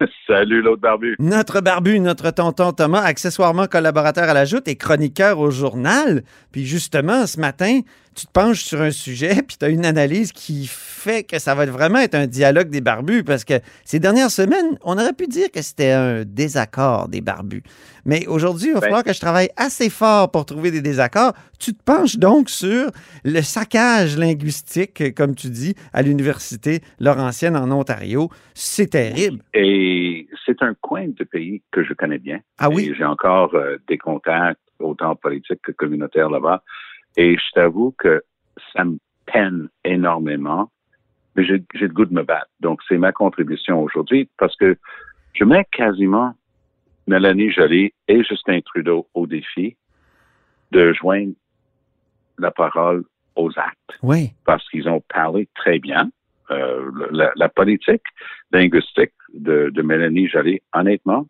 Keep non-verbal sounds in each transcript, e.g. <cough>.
<laughs> Salut l'autre barbu. Notre barbu, notre tonton Thomas, accessoirement collaborateur à la Joute et chroniqueur au journal. Puis justement, ce matin, tu te penches sur un sujet, <laughs> puis tu as une analyse qui fait que ça va vraiment être un dialogue des barbus, parce que ces dernières semaines, on aurait pu dire que c'était un désaccord des barbus. Mais aujourd'hui, il va Ben. falloir que je travaille assez fort pour trouver des désaccords. Tu te penches donc sur le saccage linguistique, comme tu dis, à l'Université Laurentienne en Ontario. C'est terrible. Et c'est un coin de pays que je connais bien. Ah oui? J'ai encore euh, des contacts, autant politiques que communautaires là-bas. Et je t'avoue que ça me peine énormément, mais j'ai le goût de me battre. Donc, c'est ma contribution aujourd'hui parce que je mets quasiment Mélanie Joly et Justin Trudeau au défi de joindre la parole aux actes Oui. parce qu'ils ont parlé très bien. Euh, la, la politique linguistique de, de Mélanie Joly, honnêtement,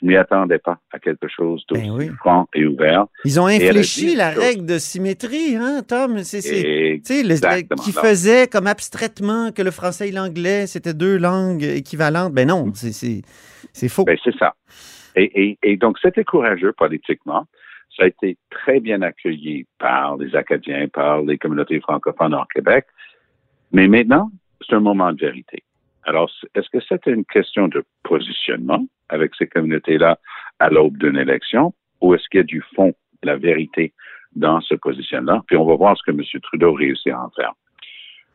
je m'y attendais pas à quelque chose d'aussi Ben oui. franc et ouvert. Ils ont infléchi la règle de symétrie, hein, Tom? C'est, c'est- Et tu sais, le- qui faisait comme abstraitement que le français et l'anglais, c'était deux langues équivalentes. Ben non, c'est, faux. ben, c'est ça. Et, et, et donc, c'était courageux politiquement. Ça a été très bien accueilli par les Acadiens, par les communautés francophones en Québec. Mais maintenant, c'est un moment de vérité. Alors, est-ce que c'était une question de positionnement avec ces communautés-là à l'aube d'une élection ou est-ce qu'il y a du fond, de la vérité dans ce positionnement? Puis on va voir ce que M. Trudeau réussit à en faire.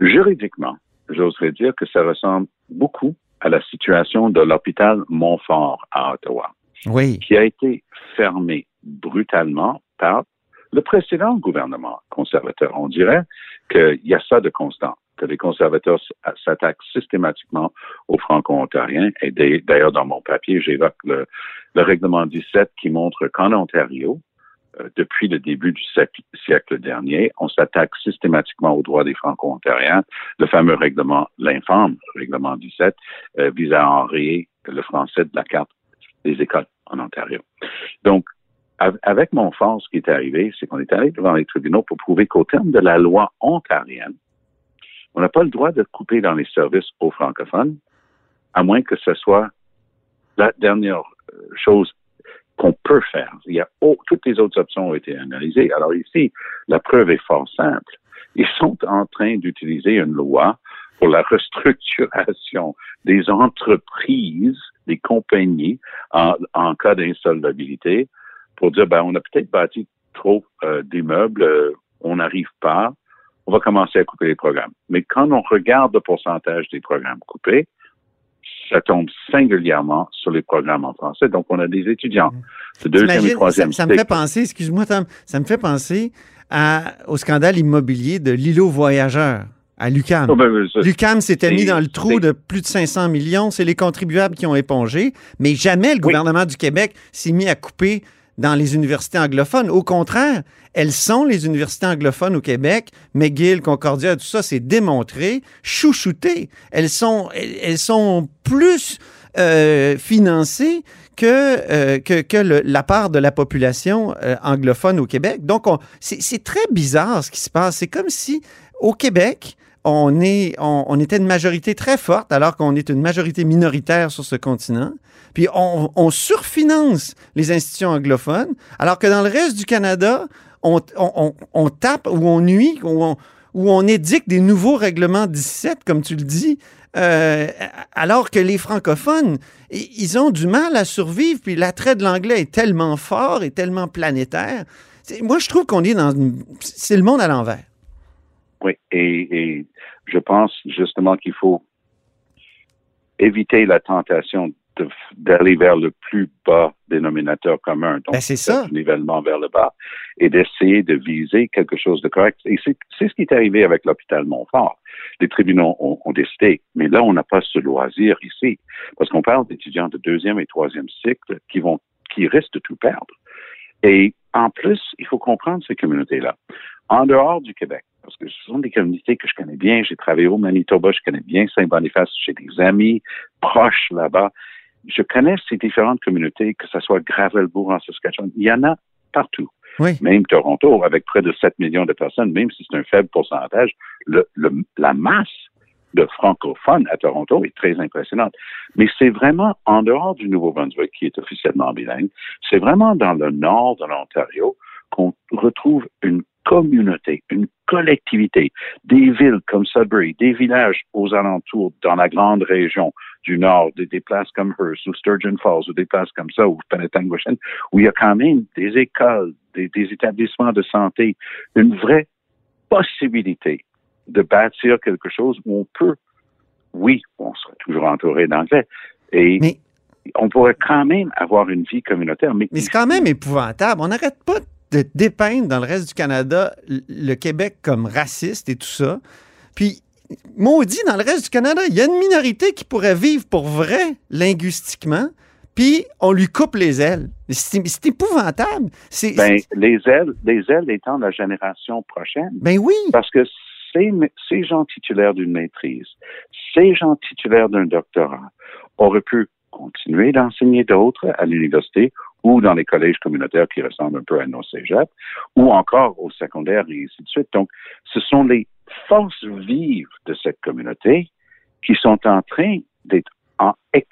Juridiquement, j'oserais dire que ça ressemble beaucoup à la situation de l'hôpital Montfort à Ottawa, Oui. qui a été fermé brutalement par le précédent gouvernement conservateur. On dirait qu'il y a ça de constant, les conservateurs s'attaquent systématiquement aux franco-ontariens. Et d'a- d'ailleurs, dans mon papier, j'évoque le, le règlement 17 qui montre qu'en Ontario, euh, depuis le début du siècle, dernier, on s'attaque systématiquement aux droits des franco-ontariens. Le fameux règlement, l'infâme règlement 17, euh, vise à enrayer le français de la carte des écoles en Ontario. Donc, av- avec mon force, ce qui est arrivé, c'est qu'on est allé devant les tribunaux pour prouver qu'au terme de la loi ontarienne, on n'a pas le droit de couper dans les services aux francophones, à moins que ce soit la dernière euh, chose qu'on peut faire. Il y a, oh, toutes les autres options ont été analysées. Alors ici, la preuve est fort simple. Ils sont en train d'utiliser une loi pour la restructuration des entreprises, des compagnies en, cas d'insolvabilité pour dire, ben, on a peut-être bâti trop euh, d'immeubles, euh, on n'arrive pas, on va commencer à couper les programmes. Mais quand on regarde le pourcentage des programmes coupés, ça tombe singulièrement sur les programmes en français. Donc, on a des étudiants de deuxième et T'imagines, troisième ça, ça me fait penser, excuse-moi, Tom, ça me fait penser à- au scandale immobilier de l'îlot voyageur à l'UCAM. Oh, ben, L'UCAM s'était mis dans le trou de plus de 500 millions. C'est les contribuables qui ont épongé. Mais jamais le gouvernement du Québec s'est mis à couper dans les universités anglophones. Au contraire, elles sont les universités anglophones au Québec. McGill, Concordia, tout ça, c'est démontré, chouchoutées. Elles sont, elles, sont plus euh, financées que, euh, que, que la part de la population euh, anglophone au Québec. Donc, on- c'est c'est très bizarre ce qui se passe. C'est comme si au Québec, on, est, on, était une majorité très forte alors qu'on est une majorité minoritaire sur ce continent. Puis on, surfinance les institutions anglophones, alors que dans le reste du Canada, on, on- tape ou on nuit, ou on, où on édicte des nouveaux règlements 17, comme tu le dis, euh, alors que les francophones, ils ont du mal à survivre, puis l'attrait de l'anglais est tellement fort et tellement planétaire. Moi, je trouve qu'on est dans... C'est le monde à l'envers. Oui, et, et je pense justement qu'il faut éviter la tentation d'aller vers le plus bas dénominateur commun, donc Ben, c'est ça. nivellement vers le bas, et d'essayer de viser quelque chose de correct. Et c'est c'est ce qui est arrivé avec l'hôpital Montfort. Les tribunaux ont, ont décidé, mais là, on n'a pas ce loisir ici, parce qu'on parle d'étudiants de deuxième et troisième cycle qui vont, qui risquent de tout perdre. Et en plus, il faut comprendre ces communautés-là. En dehors du Québec, parce que ce sont des communautés que je connais bien, j'ai travaillé au Manitoba, je connais bien Saint-Boniface, j'ai des amis proches là-bas. Je connais ces différentes communautés, que ce soit Gravelbourg en Saskatchewan, il y en a partout. Oui. Même Toronto, avec près de 7 millions de personnes, même si c'est un faible pourcentage, le, le, la masse de francophones à Toronto est très impressionnante. Mais c'est vraiment en dehors du Nouveau-Brunswick, qui est officiellement bilingue, c'est vraiment dans le nord de l'Ontario qu'on retrouve une communauté, une collectivité, des villes comme Sudbury, des villages aux alentours dans la grande région du nord, des, des places comme Hearst ou Sturgeon Falls ou des places comme ça ou Penetanguishene, où il y a quand même des écoles, des, des établissements de santé, une vraie possibilité de bâtir quelque chose où on peut, oui, on sera toujours entouré d'anglais, et Mais- on pourrait quand même avoir une vie communautaire. Mais, Mais c'est quand même épouvantable. On n'arrête pas de dépeindre dans le reste du Canada le- Québec comme raciste et tout ça. Puis, maudit, dans le reste du Canada, il y a une minorité qui pourrait vivre pour vrai linguistiquement, puis on lui coupe les ailes. C'est épouvantable. C'est, ben, les ailes, les ailes étant la génération prochaine. ben oui. Parce que ces, ces gens titulaires d'une maîtrise, ces gens titulaires d'un doctorat auraient pu continuer d'enseigner d'autres à l'université ou dans les collèges communautaires qui ressemblent un peu à nos cégeps, ou encore au secondaire et ainsi de suite. Donc, ce sont les forces vives de cette communauté qui sont en train d'être en ex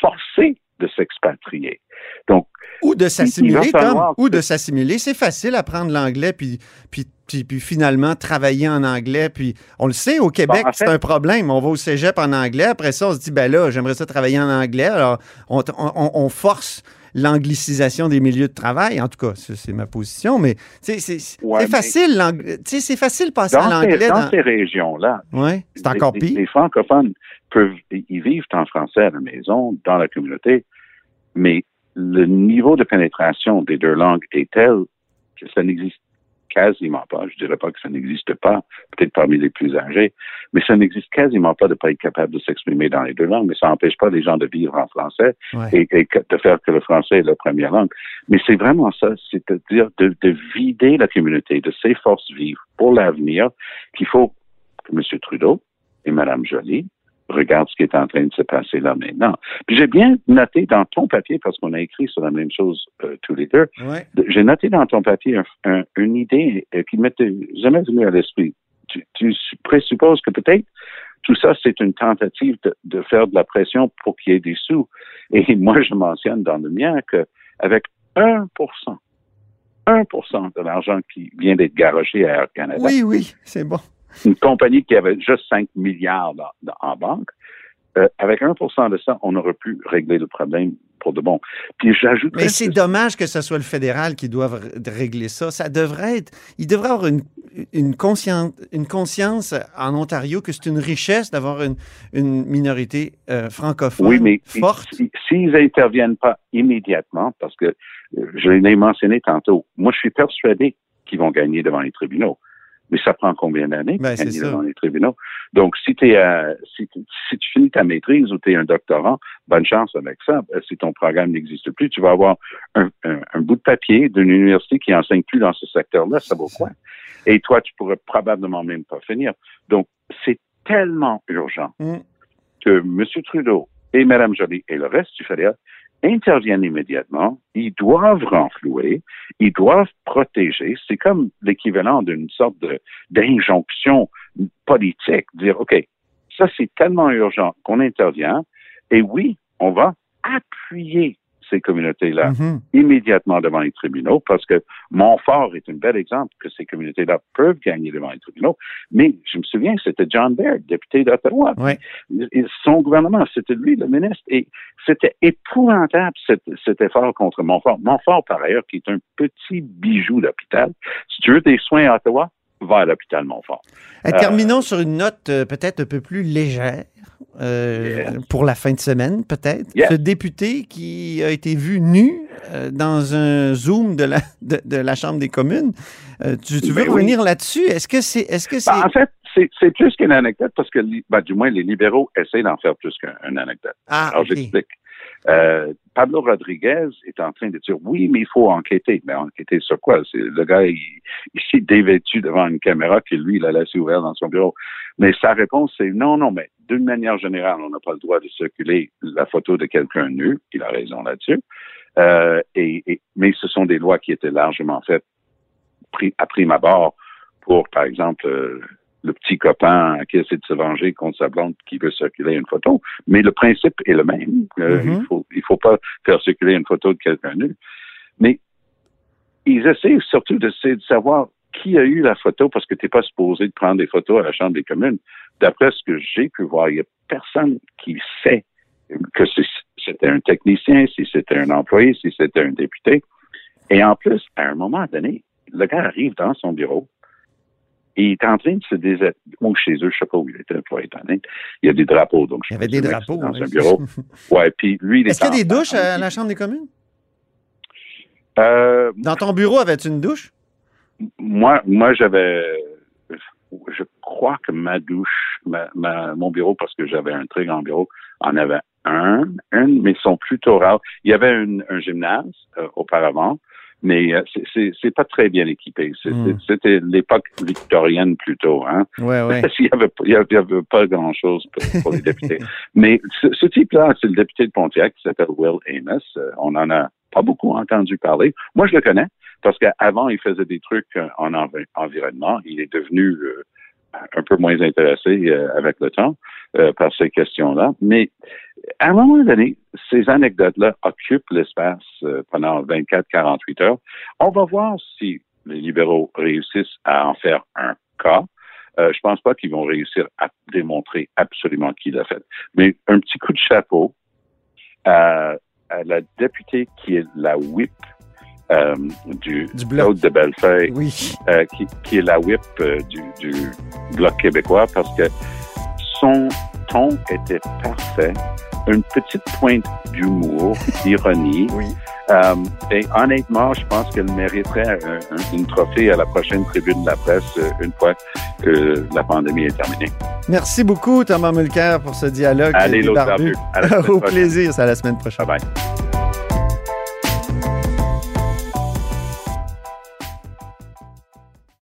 forcés de s'expatrier. Donc, Ou de s'assimiler, falloir ou de s'assimiler. C'est facile apprendre l'anglais, puis, puis, puis, puis finalement travailler en anglais. Puis on le sait, au Québec, Bon, en c'est un problème. On va au cégep en anglais. Après ça, on se dit, ben là, j'aimerais ça travailler en anglais. Alors, on, on- on force l'anglicisation des milieux de travail. En tout cas, c'est ma position. Mais c'est Ouais, facile, c'est facile de passer à l'anglais. dans Dans... ces régions-là, Ouais, c'est encore les, les- pire. les francophones peuvent, ils vivent en français à la maison, dans la communauté, mais le niveau de pénétration des deux langues est tel que ça n'existe quasiment pas. Je dirais pas que ça n'existe pas, peut-être parmi les plus âgés, mais ça n'existe quasiment pas de ne pas être capable de s'exprimer dans les deux langues, mais ça n'empêche pas les gens de vivre en français Ouais. et, de faire que le français est la première langue. Mais c'est vraiment ça, c'est-à-dire de, de vider la communauté de ses forces vives pour l'avenir qu'il faut que M. Trudeau et Mme Joly regardent ce qui est en train de se passer là maintenant. Puis j'ai bien noté dans ton papier, parce qu'on a écrit sur la même chose euh, tous les deux, Ouais. j'ai noté dans ton papier un- un- une idée euh, qui m'était jamais venue à l'esprit. Tu, tu su- présupposes que peut-être tout ça, c'est une tentative de, de faire de la pression pour qu'il y ait des sous. Et <laughs> moi, je mentionne dans le mien qu'avec 1 1 de l'argent qui vient d'être garoché à Air Canada, Oui, oui, c'est bon. Une compagnie qui avait juste 5 milliards dans- dans- en banque, euh, avec 1% de ça, on aurait pu régler le problème pour de bon. Puis j'ajoute Mais c'est dommage que ce soit le fédéral qui doive régler ça. Ça devrait être. Il devrait avoir une, une, conscience, une conscience en Ontario que c'est une richesse d'avoir une, une minorité euh, francophone Oui, mais forte. si- s'ils n'interviennent pas immédiatement, parce que euh, je l'ai mentionné tantôt, moi je suis persuadé qu'ils vont gagner devant les tribunaux. Mais ça prend combien d'années Ben, c'est ça. devant les tribunaux? Donc, si, t'es, euh, si, tu- si tu finis ta maîtrise ou tu es un doctorant, bonne chance avec ça. Euh, Si ton programme n'existe plus, tu vas avoir un, un- un bout de papier d'une université qui enseigne plus dans ce secteur-là. Ça vaut quoi? Et toi, tu pourrais probablement même pas finir. Donc, c'est tellement urgent Mm. que M. Trudeau et Mme Joly et le reste du fédéral interviennent immédiatement. Ils doivent renflouer, ils doivent protéger. C'est comme l'équivalent d'une sorte d'injonction politique. Dire, OK, ça c'est tellement urgent qu'on intervient. Et oui, on va appuyer ces communautés-là Mhm. immédiatement devant les tribunaux parce que Montfort est un bel exemple que ces communautés-là peuvent gagner devant les tribunaux. Mais je me souviens, c'était John Baird, député d'Ottawa. Ouais. Son gouvernement, c'était lui le ministre. Et c'était épouvantable cet, cet effort contre Montfort. Montfort, par ailleurs, qui est un petit bijou d'hôpital. Si tu veux des soins à Ottawa, à l'hôpital Montfort. Euh, terminons sur une note euh, peut-être un peu plus légère. euh, Yes. Pour la fin de semaine, peut-être. Yes. Ce député qui a été vu nu euh, dans un Zoom de la, de, de la Chambre des communes. Euh, tu, tu veux Ben oui. revenir là-dessus? Est-ce que c'est. Est-ce que c'est. Ben, en fait, c'est plus qu'une anecdote parce que, ben, du moins, les libéraux essaient d'en faire plus qu'une anecdote. ah, Alors, j'explique. Euh, Pablo Rodriguez est en train de dire oui, mais il faut enquêter. Mais enquêter sur quoi? Le gars, il, il s'est dévêtu devant une caméra que lui, il a laissé ouverte dans son bureau. Mais sa réponse, c'est non, non, mais d'une manière générale, on n'a pas le droit de circuler la photo de quelqu'un nu. Il a raison là-dessus. Euh, et, et, mais ce sont des lois qui étaient largement faites à prime abord pour, par exemple, euh, le petit copain qui essaie de se venger contre sa blonde qui veut circuler une photo. Mais le principe est le même. Euh, Mhm. Il faut il faut pas faire circuler une photo de quelqu'un nu. Mais ils essaient surtout d'essayer de savoir qui a eu la photo parce que tu n'es pas supposé de prendre des photos à la Chambre des communes. D'après ce que j'ai pu voir, il n'y a personne qui sait que c'était un technicien, si c'était un employé, si c'était un député. Et en plus, à un moment donné, le gars arrive dans son bureau et il est en train de se déshabiller. Ou chez eux, je sais pas où il était, pour être honnête. Il y a des drapeaux, donc je Il y avait des drapeaux. Dans oui. un bureau. <laughs> Ouais, puis lui, il est Est-ce qu'il y a des douches en- à la Chambre des communes? Euh, Dans ton bureau, avais-tu une douche? moi, moi, j'avais, je crois que ma douche, ma, ma- mon bureau, parce que j'avais un très grand bureau, en avait un, une, mais ils sont plutôt rares. Il y avait une- un gymnase euh, auparavant, mais euh, c'est- pas très bien équipé. Hmm. C'était l'époque victorienne plutôt, hein. Ouais, ouais. <laughs> Y avait, il y avait- il y avait pas grand-chose pour, pour les députés. <laughs> Mais ce, ce type-là, c'est le député de Pontiac qui s'appelle Will Amos. Euh, on en a pas beaucoup entendu parler. Moi, je le connais parce qu'avant, il faisait des trucs euh, en envi- environnement. Il est devenu euh, un peu moins intéressé euh, avec le temps euh, par ces questions-là. Mais à un moment donné, ces anecdotes-là occupent l'espace euh, pendant 24-48 heures. On va voir si les libéraux réussissent à en faire un cas. Euh, je pense pas qu'ils vont réussir à démontrer absolument qui l'a fait. Mais un petit coup de chapeau à, à la députée qui est la whip euh, du, Du bloc. De Bellefeuille, Oui. euh, qui, qui est la whip du, du Bloc québécois, parce que son ton était parfait. Une petite pointe d'humour, <laughs> d'ironie. Oui. Euh, et honnêtement, je pense qu'elle mériterait un, un- une trophée à la prochaine tribune de la presse euh, une fois que la pandémie est terminée. Merci beaucoup, Thomas Mulcair, pour ce dialogue. Allez, l'autre <laughs> Au prochaine. plaisir, c'est à la semaine prochaine. Bye bye.